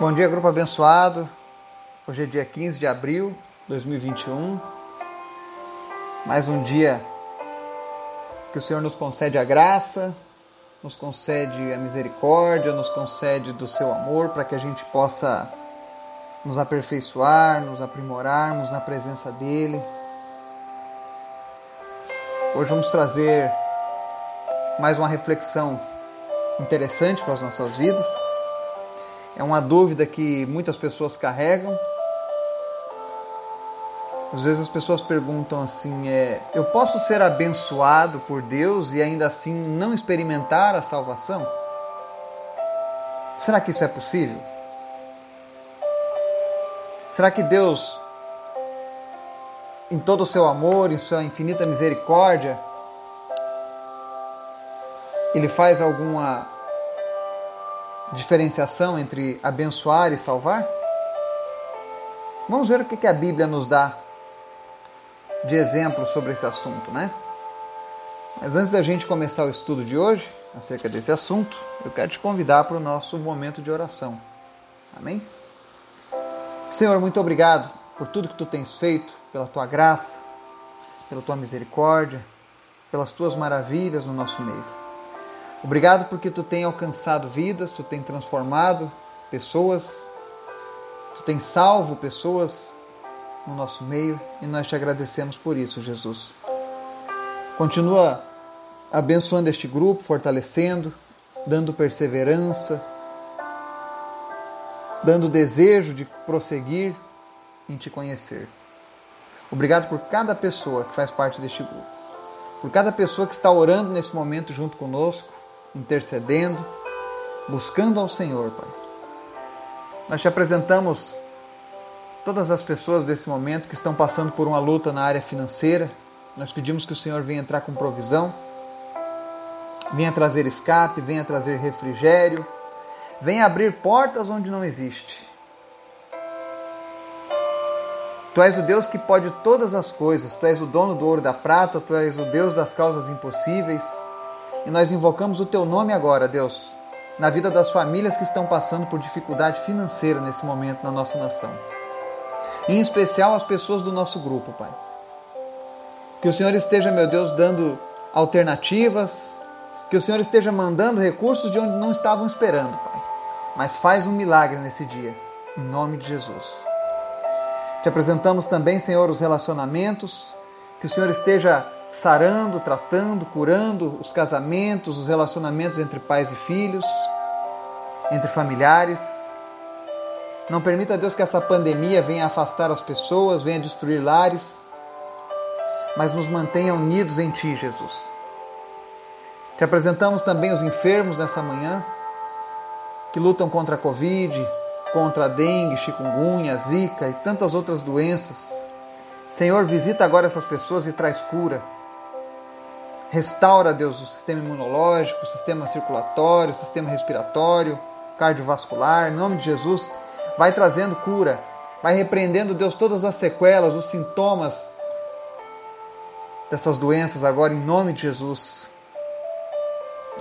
Bom dia, grupo abençoado. Hoje é dia 15 de abril de 2021. Mais um dia que o Senhor nos concede a graça, nos concede a misericórdia, nos concede do seu amor para que a gente possa nos aperfeiçoar, nos aprimorarmos na presença dele. Hoje vamos trazer mais uma reflexão interessante para as nossas vidas é uma dúvida que muitas pessoas carregam. Às vezes as pessoas perguntam assim: é, eu posso ser abençoado por Deus e ainda assim não experimentar a salvação? Será que isso é possível? Será que Deus, em todo o seu amor, em sua infinita misericórdia, Ele faz alguma diferenciação entre abençoar e salvar? Vamos ver o que a Bíblia nos dá de exemplo sobre esse assunto, né? Mas antes da gente começar o estudo de hoje, acerca desse assunto, eu quero te convidar para o nosso momento de oração. Amém? Senhor, muito obrigado por tudo que tu tens feito, pela tua graça, pela tua misericórdia, pelas tuas maravilhas no nosso meio. Obrigado porque tu tem alcançado vidas, tu tem transformado pessoas, tu tem salvo pessoas no nosso meio e nós te agradecemos por isso, Jesus. Continua abençoando este grupo, fortalecendo, dando perseverança, dando desejo de prosseguir em te conhecer. Obrigado por cada pessoa que faz parte deste grupo, por cada pessoa que está orando nesse momento junto conosco intercedendo, buscando ao Senhor, Pai. Nós te apresentamos todas as pessoas desse momento que estão passando por uma luta na área financeira. Nós pedimos que o Senhor venha entrar com provisão, venha trazer escape, venha trazer refrigério, venha abrir portas onde não existe. Tu és o Deus que pode todas as coisas, tu és o dono do ouro da prata, tu és o Deus das causas impossíveis. E nós invocamos o teu nome agora, Deus, na vida das famílias que estão passando por dificuldade financeira nesse momento na nossa nação. Em especial as pessoas do nosso grupo, Pai. Que o Senhor esteja, meu Deus, dando alternativas, que o Senhor esteja mandando recursos de onde não estavam esperando, Pai. Mas faz um milagre nesse dia, em nome de Jesus. Te apresentamos também, Senhor, os relacionamentos, que o Senhor esteja sarando, tratando, curando os casamentos, os relacionamentos entre pais e filhos, entre familiares. Não permita, Deus, que essa pandemia venha afastar as pessoas, venha destruir lares, mas nos mantenha unidos em Ti, Jesus. Te apresentamos também os enfermos nessa manhã, que lutam contra a Covid, contra a dengue, chikungunya, zika e tantas outras doenças. Senhor, visita agora essas pessoas e traz cura. Restaura, Deus, o sistema imunológico, o sistema circulatório, o sistema respiratório, cardiovascular. Em nome de Jesus, vai trazendo cura. Vai repreendendo, Deus, todas as sequelas, os sintomas dessas doenças agora, em nome de Jesus.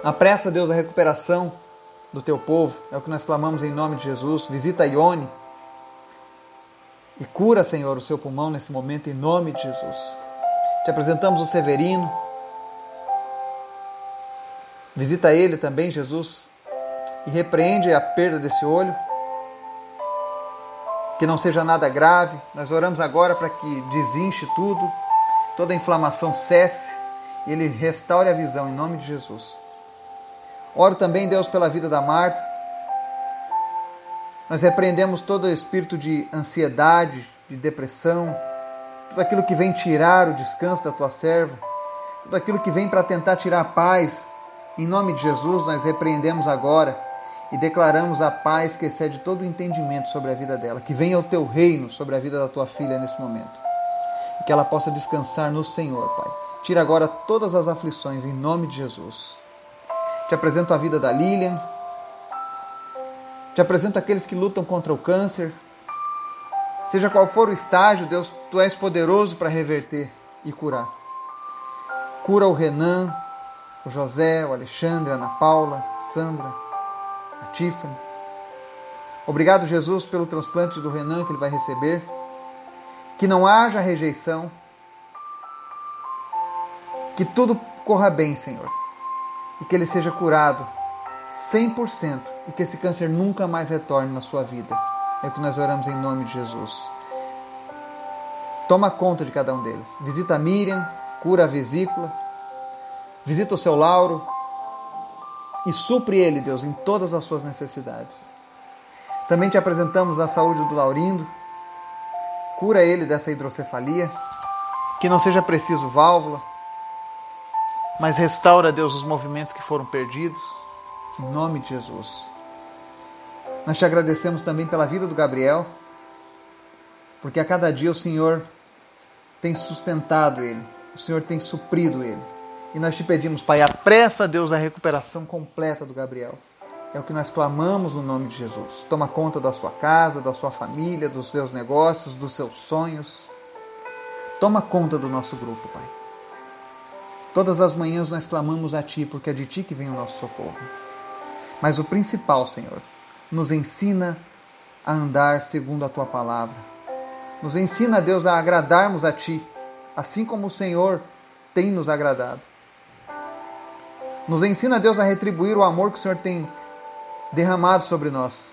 Apressa, Deus, a recuperação do teu povo. É o que nós clamamos em nome de Jesus. Visita Ione. E cura, Senhor, o seu pulmão nesse momento, em nome de Jesus. Te apresentamos o Severino Visita ele também, Jesus, e repreende a perda desse olho. Que não seja nada grave. Nós oramos agora para que desinche tudo, toda a inflamação cesse e ele restaure a visão em nome de Jesus. Oro também, Deus, pela vida da Marta. Nós repreendemos todo o espírito de ansiedade, de depressão, tudo aquilo que vem tirar o descanso da tua serva, tudo aquilo que vem para tentar tirar a paz em nome de Jesus, nós repreendemos agora e declaramos a paz que excede todo o entendimento sobre a vida dela. Que venha o teu reino sobre a vida da tua filha nesse momento. E que ela possa descansar no Senhor, Pai. Tira agora todas as aflições em nome de Jesus. Te apresento a vida da Lilian. Te apresento aqueles que lutam contra o câncer. Seja qual for o estágio, Deus, tu és poderoso para reverter e curar. Cura o Renan, o José, o Alexandre, a Ana Paula, a Sandra, a Tiffany. Obrigado, Jesus, pelo transplante do Renan que ele vai receber. Que não haja rejeição. Que tudo corra bem, Senhor. E que ele seja curado 100% e que esse câncer nunca mais retorne na sua vida. É o que nós oramos em nome de Jesus. Toma conta de cada um deles. Visita a Miriam, cura a vesícula, visita o seu Lauro e supre ele, Deus, em todas as suas necessidades. Também te apresentamos a saúde do Laurindo, cura ele dessa hidrocefalia, que não seja preciso válvula, mas restaura, Deus, os movimentos que foram perdidos, em nome de Jesus. Nós te agradecemos também pela vida do Gabriel, porque a cada dia o Senhor tem sustentado ele, o Senhor tem suprido ele. E nós te pedimos, Pai, apressa, Deus, a recuperação completa do Gabriel. É o que nós clamamos no nome de Jesus. Toma conta da sua casa, da sua família, dos seus negócios, dos seus sonhos. Toma conta do nosso grupo, Pai. Todas as manhãs nós clamamos a Ti, porque é de Ti que vem o nosso socorro. Mas o principal, Senhor, nos ensina a andar segundo a Tua palavra. Nos ensina, Deus, a agradarmos a Ti, assim como o Senhor tem nos agradado. Nos ensina, Deus, a retribuir o amor que o Senhor tem derramado sobre nós.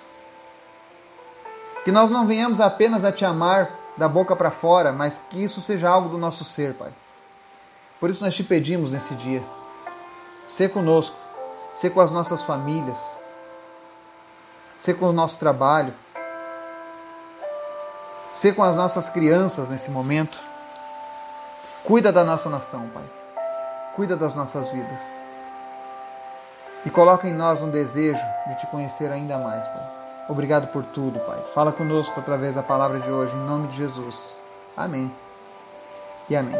Que nós não venhamos apenas a te amar da boca para fora, mas que isso seja algo do nosso ser, Pai. Por isso nós te pedimos nesse dia, ser conosco, ser com as nossas famílias, ser com o nosso trabalho, ser com as nossas crianças nesse momento. Cuida da nossa nação, Pai. Cuida das nossas vidas. E coloca em nós um desejo de te conhecer ainda mais, Pai. Obrigado por tudo, Pai. Fala conosco através da palavra de hoje, em nome de Jesus. Amém. E amém.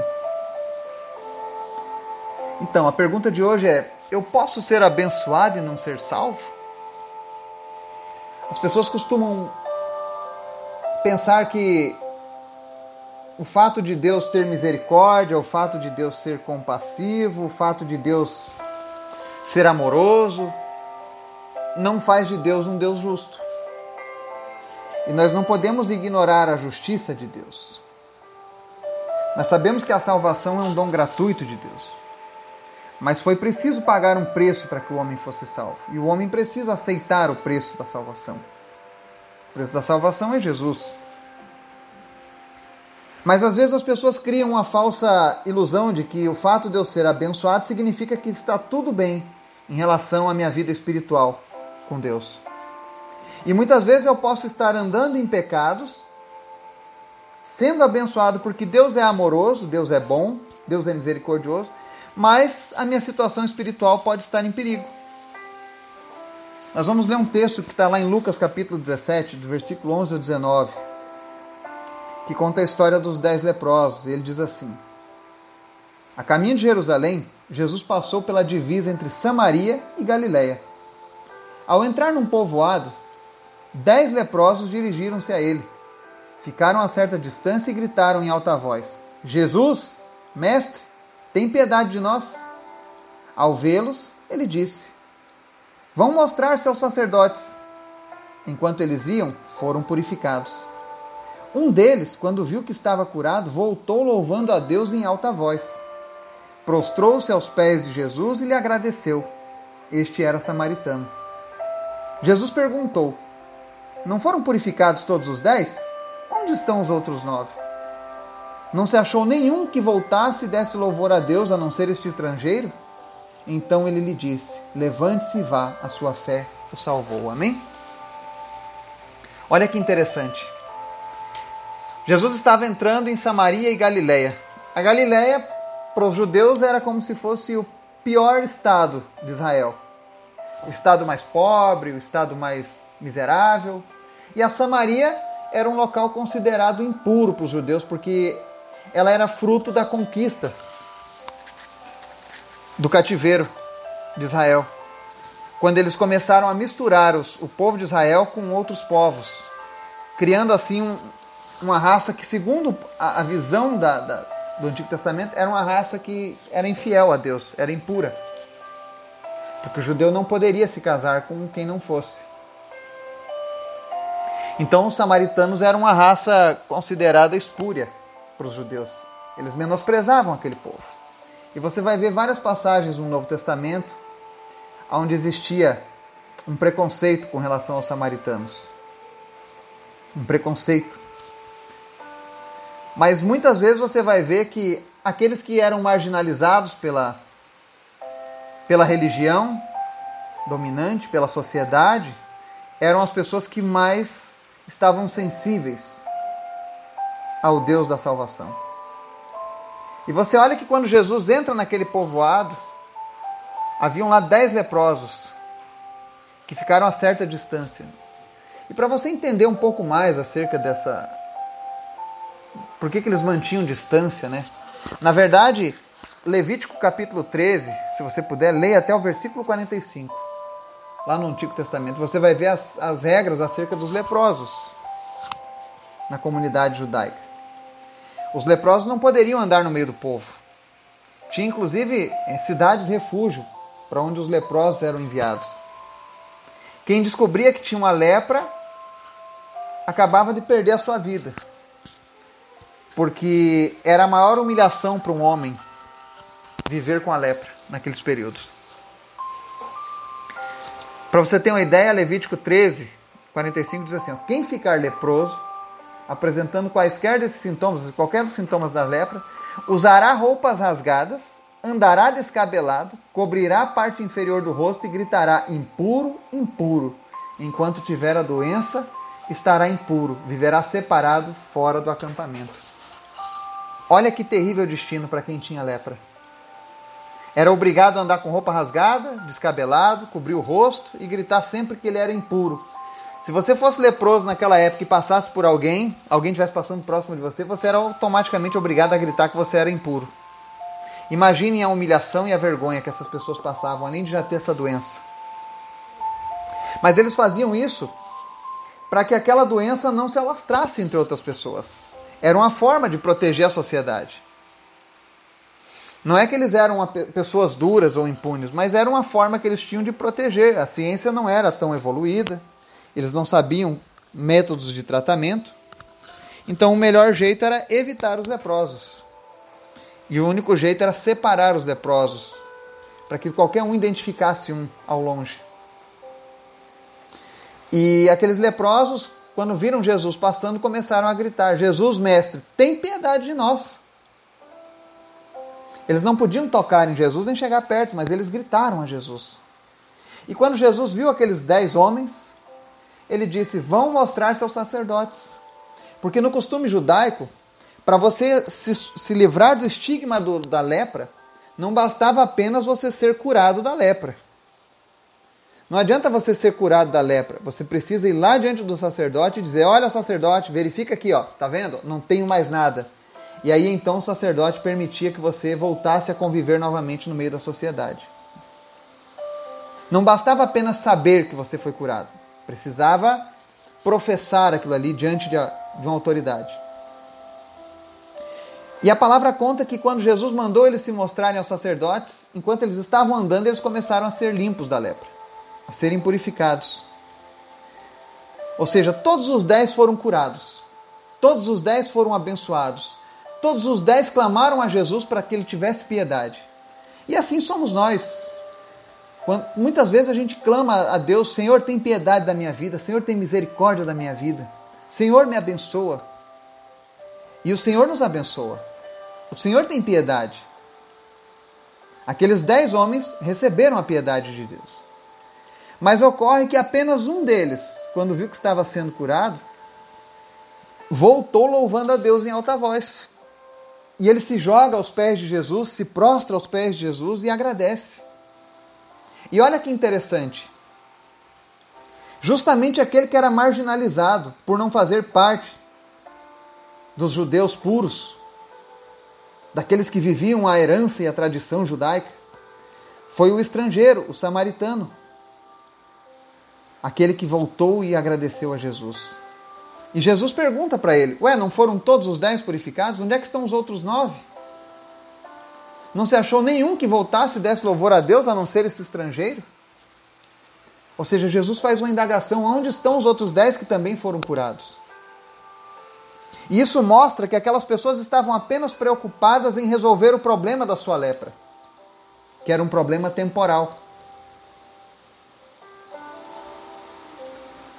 Então, a pergunta de hoje é: eu posso ser abençoado e não ser salvo? As pessoas costumam pensar que o fato de Deus ter misericórdia, o fato de Deus ser compassivo, o fato de Deus ser amoroso, não faz de Deus um Deus justo. E nós não podemos ignorar a justiça de Deus. Nós sabemos que a salvação é um dom gratuito de Deus. Mas foi preciso pagar um preço para que o homem fosse salvo. E o homem precisa aceitar o preço da salvação. O preço da salvação é Jesus. Mas às vezes as pessoas criam uma falsa ilusão de que o fato de eu ser abençoado significa que está tudo bem em relação à minha vida espiritual com Deus. E muitas vezes eu posso estar andando em pecados, sendo abençoado porque Deus é amoroso, Deus é bom, Deus é misericordioso, mas a minha situação espiritual pode estar em perigo. Nós vamos ler um texto que está lá em Lucas capítulo 17, do versículo 11 ao 19 que conta a história dos dez leprosos. Ele diz assim: A caminho de Jerusalém, Jesus passou pela divisa entre Samaria e Galiléia. Ao entrar num povoado, dez leprosos dirigiram-se a ele. Ficaram a certa distância e gritaram em alta voz: Jesus, mestre, tem piedade de nós. Ao vê-los, ele disse: Vão mostrar-se aos sacerdotes. Enquanto eles iam, foram purificados. Um deles, quando viu que estava curado, voltou louvando a Deus em alta voz. Prostrou-se aos pés de Jesus e lhe agradeceu. Este era samaritano. Jesus perguntou: Não foram purificados todos os dez? Onde estão os outros nove? Não se achou nenhum que voltasse e desse louvor a Deus a não ser este estrangeiro? Então ele lhe disse: Levante-se e vá, a sua fé o salvou. Amém? Olha que interessante. Jesus estava entrando em Samaria e Galiléia. A Galiléia, para os judeus, era como se fosse o pior estado de Israel. O estado mais pobre, o estado mais miserável. E a Samaria era um local considerado impuro para os judeus, porque ela era fruto da conquista do cativeiro de Israel. Quando eles começaram a misturar os, o povo de Israel com outros povos, criando assim um, uma raça que, segundo a, a visão da, da, do Antigo Testamento, era uma raça que era infiel a Deus, era impura. Porque o judeu não poderia se casar com quem não fosse. Então os samaritanos eram uma raça considerada espúria para os judeus. Eles menosprezavam aquele povo. E você vai ver várias passagens no Novo Testamento onde existia um preconceito com relação aos samaritanos. Um preconceito. Mas muitas vezes você vai ver que aqueles que eram marginalizados pela, pela religião dominante, pela sociedade, eram as pessoas que mais estavam sensíveis ao Deus da salvação. E você olha que quando Jesus entra naquele povoado, haviam lá dez leprosos que ficaram a certa distância. E para você entender um pouco mais acerca dessa. Por que, que eles mantinham distância, né? Na verdade, Levítico capítulo 13, se você puder, leia até o versículo 45. Lá no Antigo Testamento, você vai ver as, as regras acerca dos leprosos na comunidade judaica. Os leprosos não poderiam andar no meio do povo. Tinha inclusive eh, cidades refúgio para onde os leprosos eram enviados. Quem descobria que tinha uma lepra acabava de perder a sua vida. Porque era a maior humilhação para um homem viver com a lepra naqueles períodos. Para você ter uma ideia, Levítico 13, 45 diz assim: Quem ficar leproso apresentando quaisquer desses sintomas, qualquer dos sintomas da lepra, usará roupas rasgadas, andará descabelado, cobrirá a parte inferior do rosto e gritará: impuro, impuro. Enquanto tiver a doença, estará impuro, viverá separado fora do acampamento. Olha que terrível destino para quem tinha lepra. Era obrigado a andar com roupa rasgada, descabelado, cobrir o rosto e gritar sempre que ele era impuro, se você fosse leproso naquela época e passasse por alguém, alguém estivesse passando próximo de você, você era automaticamente obrigado a gritar que você era impuro. Imaginem a humilhação e a vergonha que essas pessoas passavam, além de já ter essa doença. Mas eles faziam isso para que aquela doença não se alastrasse entre outras pessoas. Era uma forma de proteger a sociedade. Não é que eles eram pessoas duras ou impunes, mas era uma forma que eles tinham de proteger. A ciência não era tão evoluída eles não sabiam métodos de tratamento. Então o melhor jeito era evitar os leprosos. E o único jeito era separar os leprosos, para que qualquer um identificasse um ao longe. E aqueles leprosos, quando viram Jesus passando, começaram a gritar: Jesus, mestre, tem piedade de nós. Eles não podiam tocar em Jesus nem chegar perto, mas eles gritaram a Jesus. E quando Jesus viu aqueles dez homens, ele disse: Vão mostrar seus sacerdotes. Porque no costume judaico, para você se, se, livrar do estigma do, da lepra, não bastava apenas você ser curado da lepra. Não adianta você ser curado da lepra. Você precisa ir lá diante do sacerdote e dizer: Olha, sacerdote, verifica aqui, ó, tá vendo? Não tenho mais nada. E aí então o sacerdote permitia que você voltasse a conviver novamente no meio da sociedade. Não bastava apenas saber que você foi curado. Precisava professar aquilo ali diante de, uma autoridade. E a palavra conta que quando Jesus mandou eles se mostrarem aos sacerdotes, enquanto eles estavam andando, eles começaram a ser limpos da lepra, a serem purificados. Ou seja, todos os dez foram curados, todos os dez foram abençoados, todos os dez clamaram a Jesus para que ele tivesse piedade. E assim somos nós. Quando, muitas vezes a gente clama a Deus: Senhor, tem piedade da minha vida, Senhor, tem misericórdia da minha vida, Senhor, me abençoa. E o Senhor nos abençoa. O Senhor tem piedade. Aqueles dez homens receberam a piedade de Deus. Mas ocorre que apenas um deles, quando viu que estava sendo curado, voltou louvando a Deus em alta voz. E ele se joga aos pés de Jesus, se prostra aos pés de Jesus e agradece. E olha que interessante. Justamente aquele que era marginalizado por não fazer parte dos judeus puros, daqueles que viviam a herança e a tradição judaica, foi o estrangeiro, o samaritano, aquele que voltou e agradeceu a Jesus. E Jesus pergunta para ele: Ué, não foram todos os dez purificados? Onde é que estão os outros nove? Não se achou nenhum que voltasse e desse louvor a Deus a não ser esse estrangeiro? Ou seja, Jesus faz uma indagação: onde estão os outros dez que também foram curados? E isso mostra que aquelas pessoas estavam apenas preocupadas em resolver o problema da sua lepra, que era um problema temporal.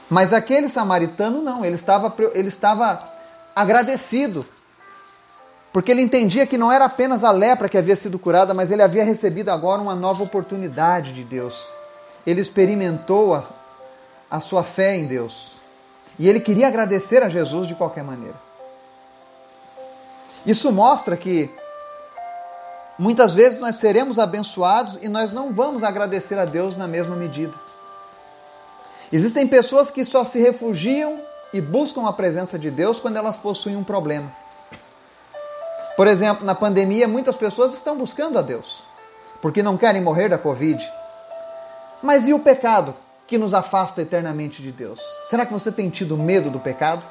Mas aquele samaritano não, ele estava, ele estava agradecido, porque ele entendia que não era apenas a lepra que havia sido curada, mas ele havia recebido agora uma nova oportunidade de Deus. Ele experimentou a, a sua fé em Deus. E ele queria agradecer a Jesus de qualquer maneira. Isso mostra que muitas vezes nós seremos abençoados e nós não vamos agradecer a Deus na mesma medida. Existem pessoas que só se refugiam e buscam a presença de Deus quando elas possuem um problema. Por exemplo, na pandemia, muitas pessoas estão buscando a Deus porque não querem morrer da Covid. Mas e o pecado que nos afasta eternamente de Deus? Será que você tem tido medo do pecado?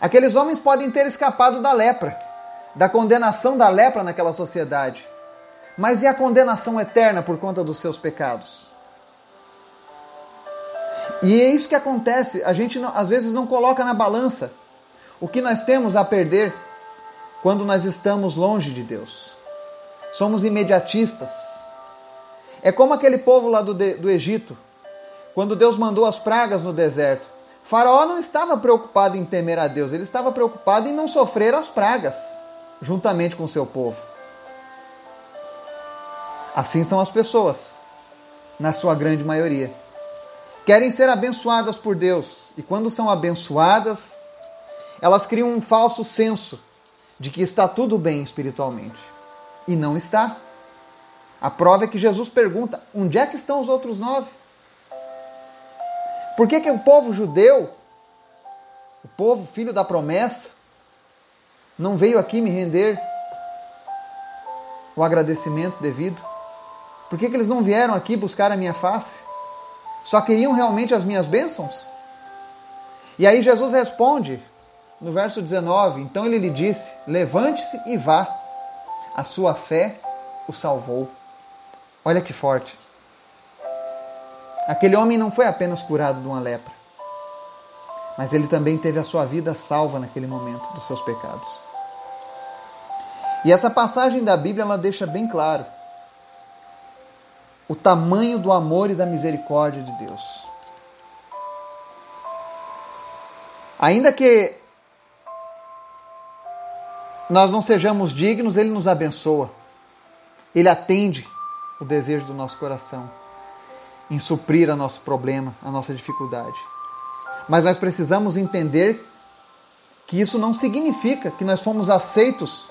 Aqueles homens podem ter escapado da lepra, da condenação da lepra naquela sociedade. Mas e a condenação eterna por conta dos seus pecados? E é isso que acontece. A gente não, às vezes não coloca na balança o que nós temos a perder quando nós estamos longe de Deus. Somos imediatistas. É como aquele povo lá do, do Egito, quando Deus mandou as pragas no deserto. Faraó não estava preocupado em temer a Deus, ele estava preocupado em não sofrer as pragas juntamente com seu povo. Assim são as pessoas, na sua grande maioria. Querem ser abençoadas por Deus e, quando são abençoadas, elas criam um falso senso de que está tudo bem espiritualmente. E não está. A prova é que Jesus pergunta: onde é que estão os outros nove? Por que, que o povo judeu, o povo filho da promessa, não veio aqui me render o agradecimento devido? Por que, que eles não vieram aqui buscar a minha face? Só queriam realmente as minhas bênçãos? E aí Jesus responde no verso 19: Então ele lhe disse: Levante-se e vá, a sua fé o salvou. Olha que forte. Aquele homem não foi apenas curado de uma lepra, mas ele também teve a sua vida salva naquele momento dos seus pecados. E essa passagem da Bíblia ela deixa bem claro o tamanho do amor e da misericórdia de Deus. Ainda que nós não sejamos dignos, Ele nos abençoa. Ele atende o desejo do nosso coração em suprir o nosso problema, a nossa dificuldade. Mas nós precisamos entender que isso não significa que nós fomos aceitos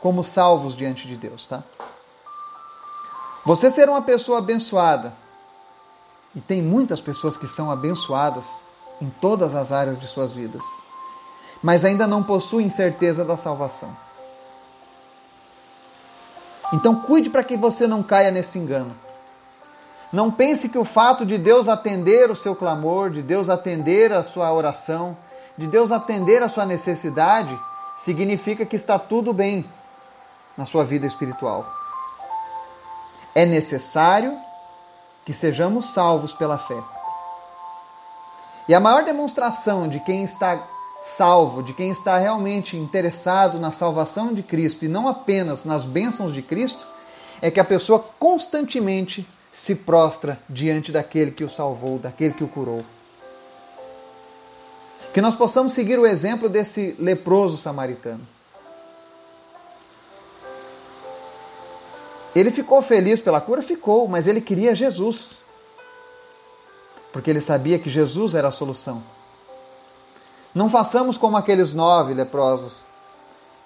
como salvos diante de Deus, tá? Você ser uma pessoa abençoada, e tem muitas pessoas que são abençoadas em todas as áreas de suas vidas, mas ainda não possuem certeza da salvação. Então cuide para que você não caia nesse engano. Não pense que o fato de Deus atender o seu clamor, de Deus atender a sua oração, de Deus atender a sua necessidade, significa que está tudo bem na sua vida espiritual. É necessário que sejamos salvos pela fé. E a maior demonstração de quem está salvo, de quem está realmente interessado na salvação de Cristo e não apenas nas bênçãos de Cristo, é que a pessoa constantemente se prostra diante daquele que o salvou, daquele que o curou. Que nós possamos seguir o exemplo desse leproso samaritano. Ele ficou feliz pela cura? Ficou, mas ele queria Jesus. Porque ele sabia que Jesus era a solução. Não façamos como aqueles nove leprosos,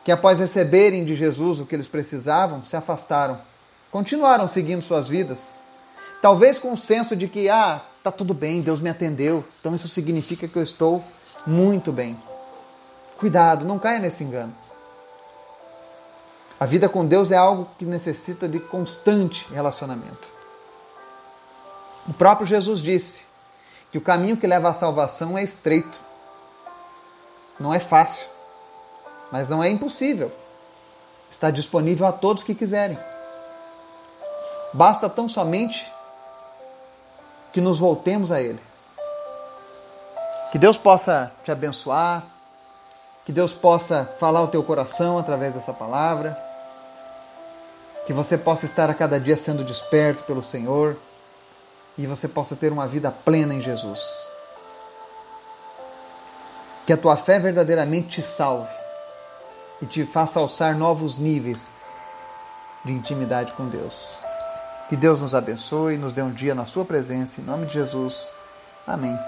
que após receberem de Jesus o que eles precisavam, se afastaram. Continuaram seguindo suas vidas, Talvez com o senso de que, ah, tá tudo bem, Deus me atendeu, então isso significa que eu estou muito bem. Cuidado, não caia nesse engano. A vida com Deus é algo que necessita de constante relacionamento. O próprio Jesus disse que o caminho que leva à salvação é estreito. Não é fácil, mas não é impossível. Está disponível a todos que quiserem. Basta tão somente que nos voltemos a Ele. Que Deus possa te abençoar, que Deus possa falar o teu coração através dessa palavra, que você possa estar a cada dia sendo desperto pelo Senhor e você possa ter uma vida plena em Jesus. Que a tua fé verdadeiramente te salve e te faça alçar novos níveis de intimidade com Deus. Que Deus nos abençoe e nos dê um dia na Sua presença. Em nome de Jesus. Amém.